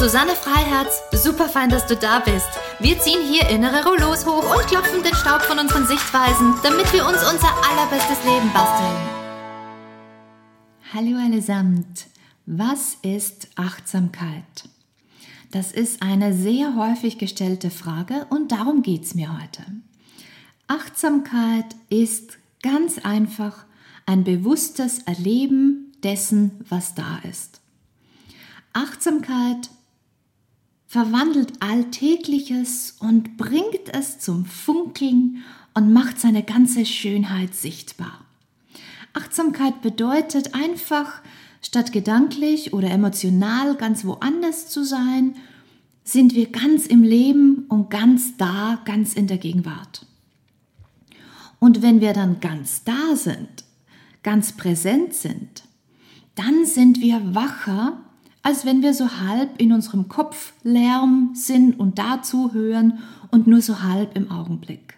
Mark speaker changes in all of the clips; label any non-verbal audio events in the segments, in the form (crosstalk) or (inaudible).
Speaker 1: Susanne Freiherz. Super fein, dass du da bist. Wir ziehen hier innere Rollos hoch und klopfen den Staub von unseren Sichtweisen, damit wir uns unser allerbestes Leben basteln.
Speaker 2: Hallo allesamt. Was ist Achtsamkeit? Das ist eine sehr häufig gestellte Frage und darum geht es mir heute. Achtsamkeit ist ganz einfach ein bewusstes Erleben dessen, was da ist. Achtsamkeit verwandelt Alltägliches und bringt es zum Funkeln und macht seine ganze Schönheit sichtbar. Achtsamkeit bedeutet einfach, statt gedanklich oder emotional ganz woanders zu sein, sind wir ganz im Leben und ganz da, ganz in der Gegenwart. Und wenn wir dann ganz da sind, ganz präsent sind, dann sind wir wacher als wenn wir so halb in unserem Kopf Lärm sind und dazu hören und nur so halb im Augenblick.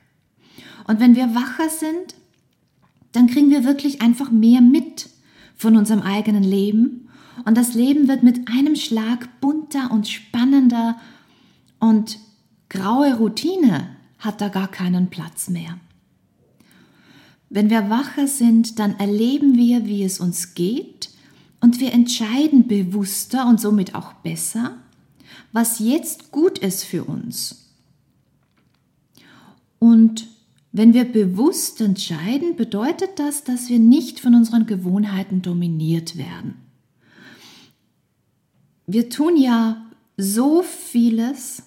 Speaker 2: Und wenn wir wacher sind, dann kriegen wir wirklich einfach mehr mit von unserem eigenen Leben und das Leben wird mit einem Schlag bunter und spannender und graue Routine hat da gar keinen Platz mehr. Wenn wir wacher sind, dann erleben wir, wie es uns geht und wir entscheiden bewusster und somit auch besser, was jetzt gut ist für uns. Und wenn wir bewusst entscheiden, bedeutet das, dass wir nicht von unseren Gewohnheiten dominiert werden. Wir tun ja so vieles,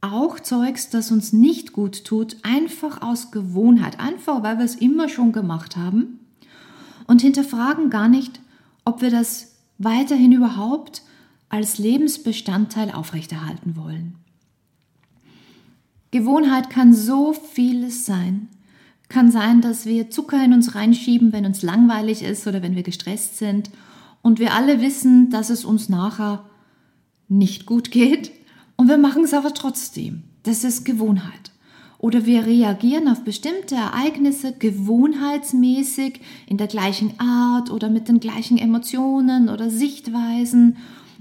Speaker 2: auch Zeugs, das uns nicht gut tut, einfach aus Gewohnheit, einfach weil wir es immer schon gemacht haben und hinterfragen gar nicht, ob wir das weiterhin überhaupt als Lebensbestandteil aufrechterhalten wollen. Gewohnheit kann so vieles sein. Kann sein, dass wir Zucker in uns reinschieben, wenn uns langweilig ist oder wenn wir gestresst sind und wir alle wissen, dass es uns nachher nicht gut geht und wir machen es aber trotzdem. Das ist Gewohnheit oder wir reagieren auf bestimmte Ereignisse gewohnheitsmäßig in der gleichen Art oder mit den gleichen Emotionen oder Sichtweisen.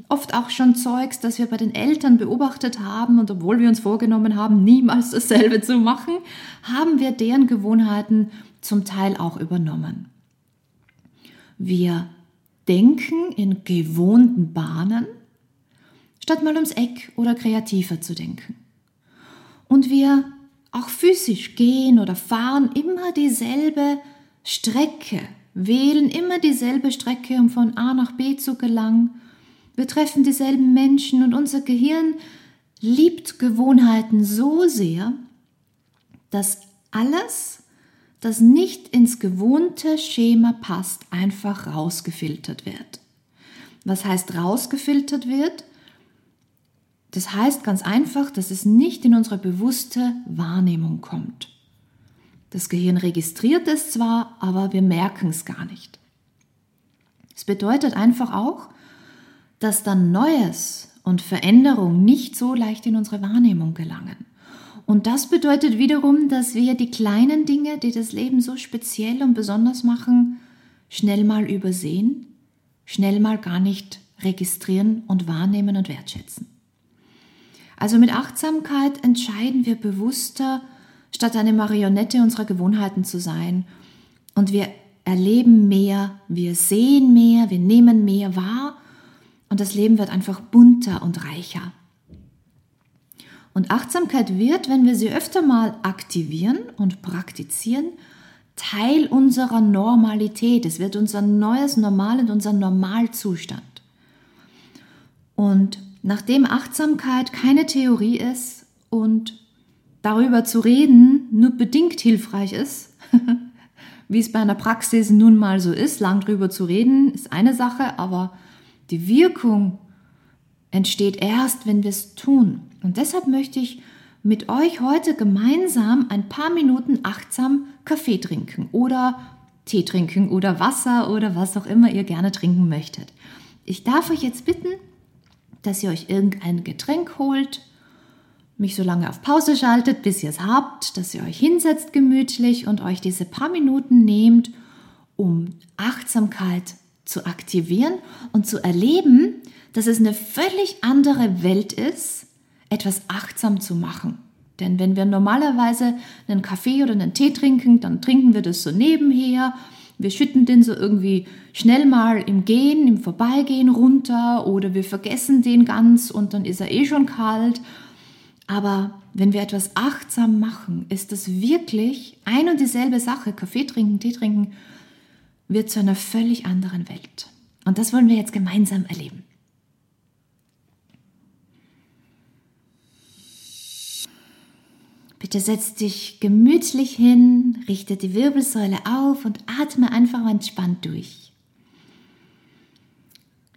Speaker 2: Oft auch schon Zeugs, das wir bei den Eltern beobachtet haben und obwohl wir uns vorgenommen haben, niemals dasselbe zu machen, haben wir deren Gewohnheiten zum Teil auch übernommen. Wir denken in gewohnten Bahnen, statt mal ums Eck oder kreativer zu denken. Und wir auch physisch gehen oder fahren immer dieselbe Strecke, wählen immer dieselbe Strecke, um von A nach B zu gelangen. Wir treffen dieselben Menschen und unser Gehirn liebt Gewohnheiten so sehr, dass alles, das nicht ins gewohnte Schema passt, einfach rausgefiltert wird. Was heißt rausgefiltert wird? Das heißt ganz einfach, dass es nicht in unsere bewusste Wahrnehmung kommt. Das Gehirn registriert es zwar, aber wir merken es gar nicht. Es bedeutet einfach auch, dass dann Neues und Veränderung nicht so leicht in unsere Wahrnehmung gelangen. Und das bedeutet wiederum, dass wir die kleinen Dinge, die das Leben so speziell und besonders machen, schnell mal übersehen, schnell mal gar nicht registrieren und wahrnehmen und wertschätzen. Also mit Achtsamkeit entscheiden wir bewusster, statt eine Marionette unserer Gewohnheiten zu sein. Und wir erleben mehr, wir sehen mehr, wir nehmen mehr wahr und das Leben wird einfach bunter und reicher. Und Achtsamkeit wird, wenn wir sie öfter mal aktivieren und praktizieren, Teil unserer Normalität. Es wird unser neues Normal und unser Normalzustand. Und Nachdem Achtsamkeit keine Theorie ist und darüber zu reden nur bedingt hilfreich ist, (laughs) wie es bei einer Praxis nun mal so ist, lang drüber zu reden, ist eine Sache, aber die Wirkung entsteht erst, wenn wir es tun. Und deshalb möchte ich mit euch heute gemeinsam ein paar Minuten achtsam Kaffee trinken oder Tee trinken oder Wasser oder was auch immer ihr gerne trinken möchtet. Ich darf euch jetzt bitten, dass ihr euch irgendein Getränk holt, mich so lange auf Pause schaltet, bis ihr es habt, dass ihr euch hinsetzt gemütlich und euch diese paar Minuten nehmt, um Achtsamkeit zu aktivieren und zu erleben, dass es eine völlig andere Welt ist, etwas achtsam zu machen. Denn wenn wir normalerweise einen Kaffee oder einen Tee trinken, dann trinken wir das so nebenher. Wir schütten den so irgendwie schnell mal im Gehen, im Vorbeigehen runter oder wir vergessen den ganz und dann ist er eh schon kalt. Aber wenn wir etwas achtsam machen, ist das wirklich ein und dieselbe Sache. Kaffee trinken, Tee trinken wird zu einer völlig anderen Welt. Und das wollen wir jetzt gemeinsam erleben. Bitte setz dich gemütlich hin, richte die Wirbelsäule auf und atme einfach entspannt durch.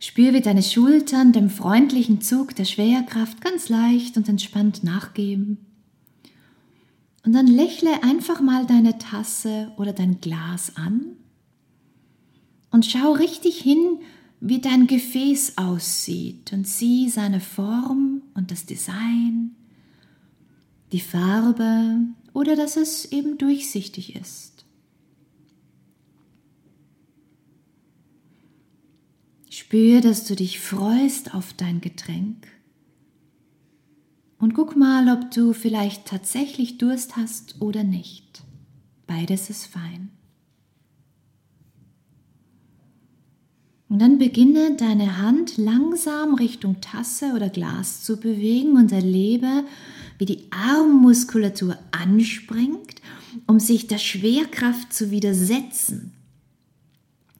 Speaker 2: Spür, wie deine Schultern dem freundlichen Zug der Schwerkraft ganz leicht und entspannt nachgeben. Und dann lächle einfach mal deine Tasse oder dein Glas an und schau richtig hin, wie dein Gefäß aussieht und sieh seine Form und das Design die Farbe oder dass es eben durchsichtig ist. Spür, dass du dich freust auf dein Getränk und guck mal, ob du vielleicht tatsächlich Durst hast oder nicht. Beides ist fein. Und dann beginne deine Hand langsam Richtung Tasse oder Glas zu bewegen und erlebe, wie die Armmuskulatur anspringt, um sich der Schwerkraft zu widersetzen.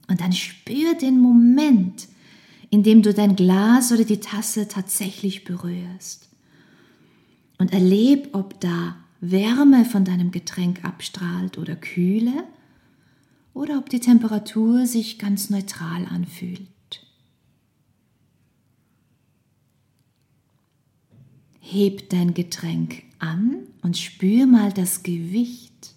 Speaker 2: Und dann spür den Moment, in dem du dein Glas oder die Tasse tatsächlich berührst. Und erleb, ob da Wärme von deinem Getränk abstrahlt oder Kühle oder ob die Temperatur sich ganz neutral anfühlt. Heb dein Getränk an und spür mal das Gewicht.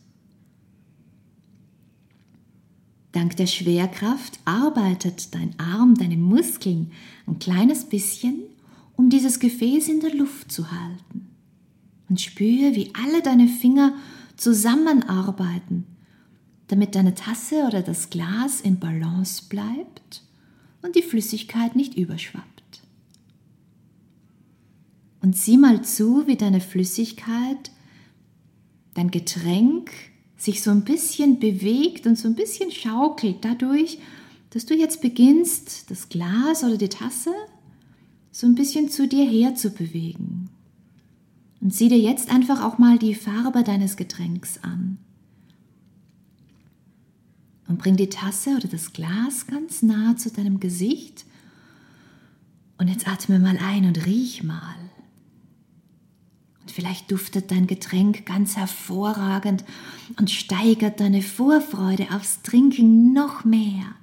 Speaker 2: Dank der Schwerkraft arbeitet dein Arm, deine Muskeln ein kleines bisschen, um dieses Gefäß in der Luft zu halten. Und spür, wie alle deine Finger zusammenarbeiten, damit deine Tasse oder das Glas in Balance bleibt und die Flüssigkeit nicht überschwappt. Und sieh mal zu, wie deine Flüssigkeit, dein Getränk sich so ein bisschen bewegt und so ein bisschen schaukelt dadurch, dass du jetzt beginnst, das Glas oder die Tasse so ein bisschen zu dir her zu bewegen. Und sieh dir jetzt einfach auch mal die Farbe deines Getränks an. Und bring die Tasse oder das Glas ganz nah zu deinem Gesicht. Und jetzt atme mal ein und riech mal. Vielleicht duftet dein Getränk ganz hervorragend und steigert deine Vorfreude aufs Trinken noch mehr.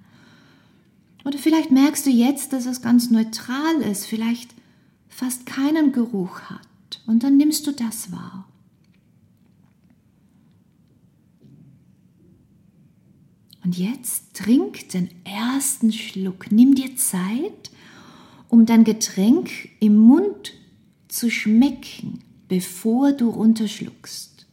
Speaker 2: Oder vielleicht merkst du jetzt, dass es ganz neutral ist, vielleicht fast keinen Geruch hat. Und dann nimmst du das wahr. Und jetzt trink den ersten Schluck. Nimm dir Zeit, um dein Getränk im Mund zu schmecken bevor du runterschluckst.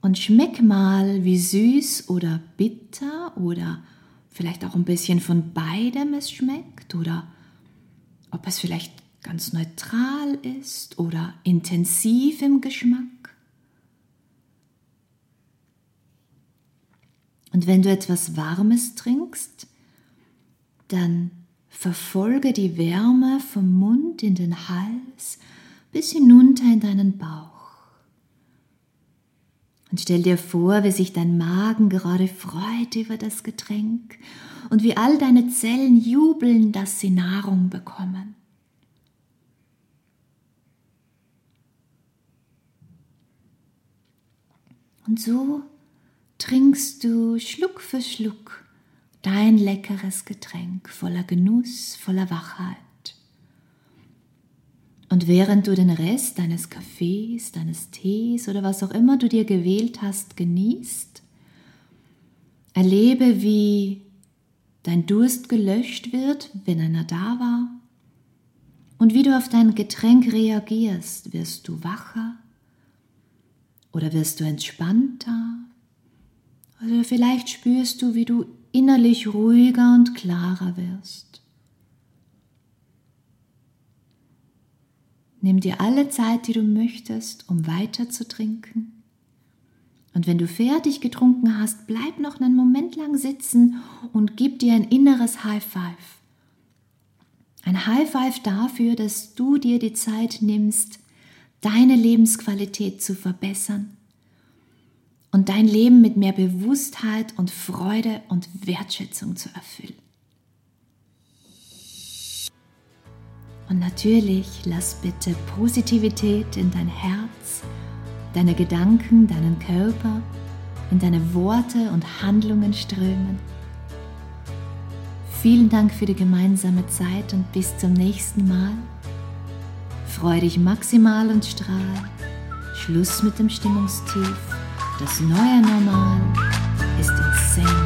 Speaker 2: Und schmeck mal, wie süß oder bitter oder vielleicht auch ein bisschen von beidem es schmeckt oder ob es vielleicht ganz neutral ist oder intensiv im Geschmack. Und wenn du etwas Warmes trinkst, dann Verfolge die Wärme vom Mund in den Hals bis hinunter in deinen Bauch. Und stell dir vor, wie sich dein Magen gerade freut über das Getränk und wie all deine Zellen jubeln, dass sie Nahrung bekommen. Und so trinkst du Schluck für Schluck dein leckeres Getränk voller Genuss, voller Wachheit. Und während du den Rest deines Kaffees, deines Tees oder was auch immer du dir gewählt hast, genießt, erlebe, wie dein Durst gelöscht wird, wenn einer da war, und wie du auf dein Getränk reagierst. Wirst du wacher oder wirst du entspannter? Oder vielleicht spürst du, wie du innerlich ruhiger und klarer wirst. Nimm dir alle Zeit, die du möchtest, um weiter zu trinken. Und wenn du fertig getrunken hast, bleib noch einen Moment lang sitzen und gib dir ein inneres High Five. Ein High Five dafür, dass du dir die Zeit nimmst, deine Lebensqualität zu verbessern und dein Leben mit mehr Bewusstheit und Freude und Wertschätzung zu erfüllen. Und natürlich lass bitte Positivität in dein Herz, deine Gedanken, deinen Körper, in deine Worte und Handlungen strömen. Vielen Dank für die gemeinsame Zeit und bis zum nächsten Mal. Freu dich maximal und strahl. Schluss mit dem Stimmungstief. Das neue Normal ist insane.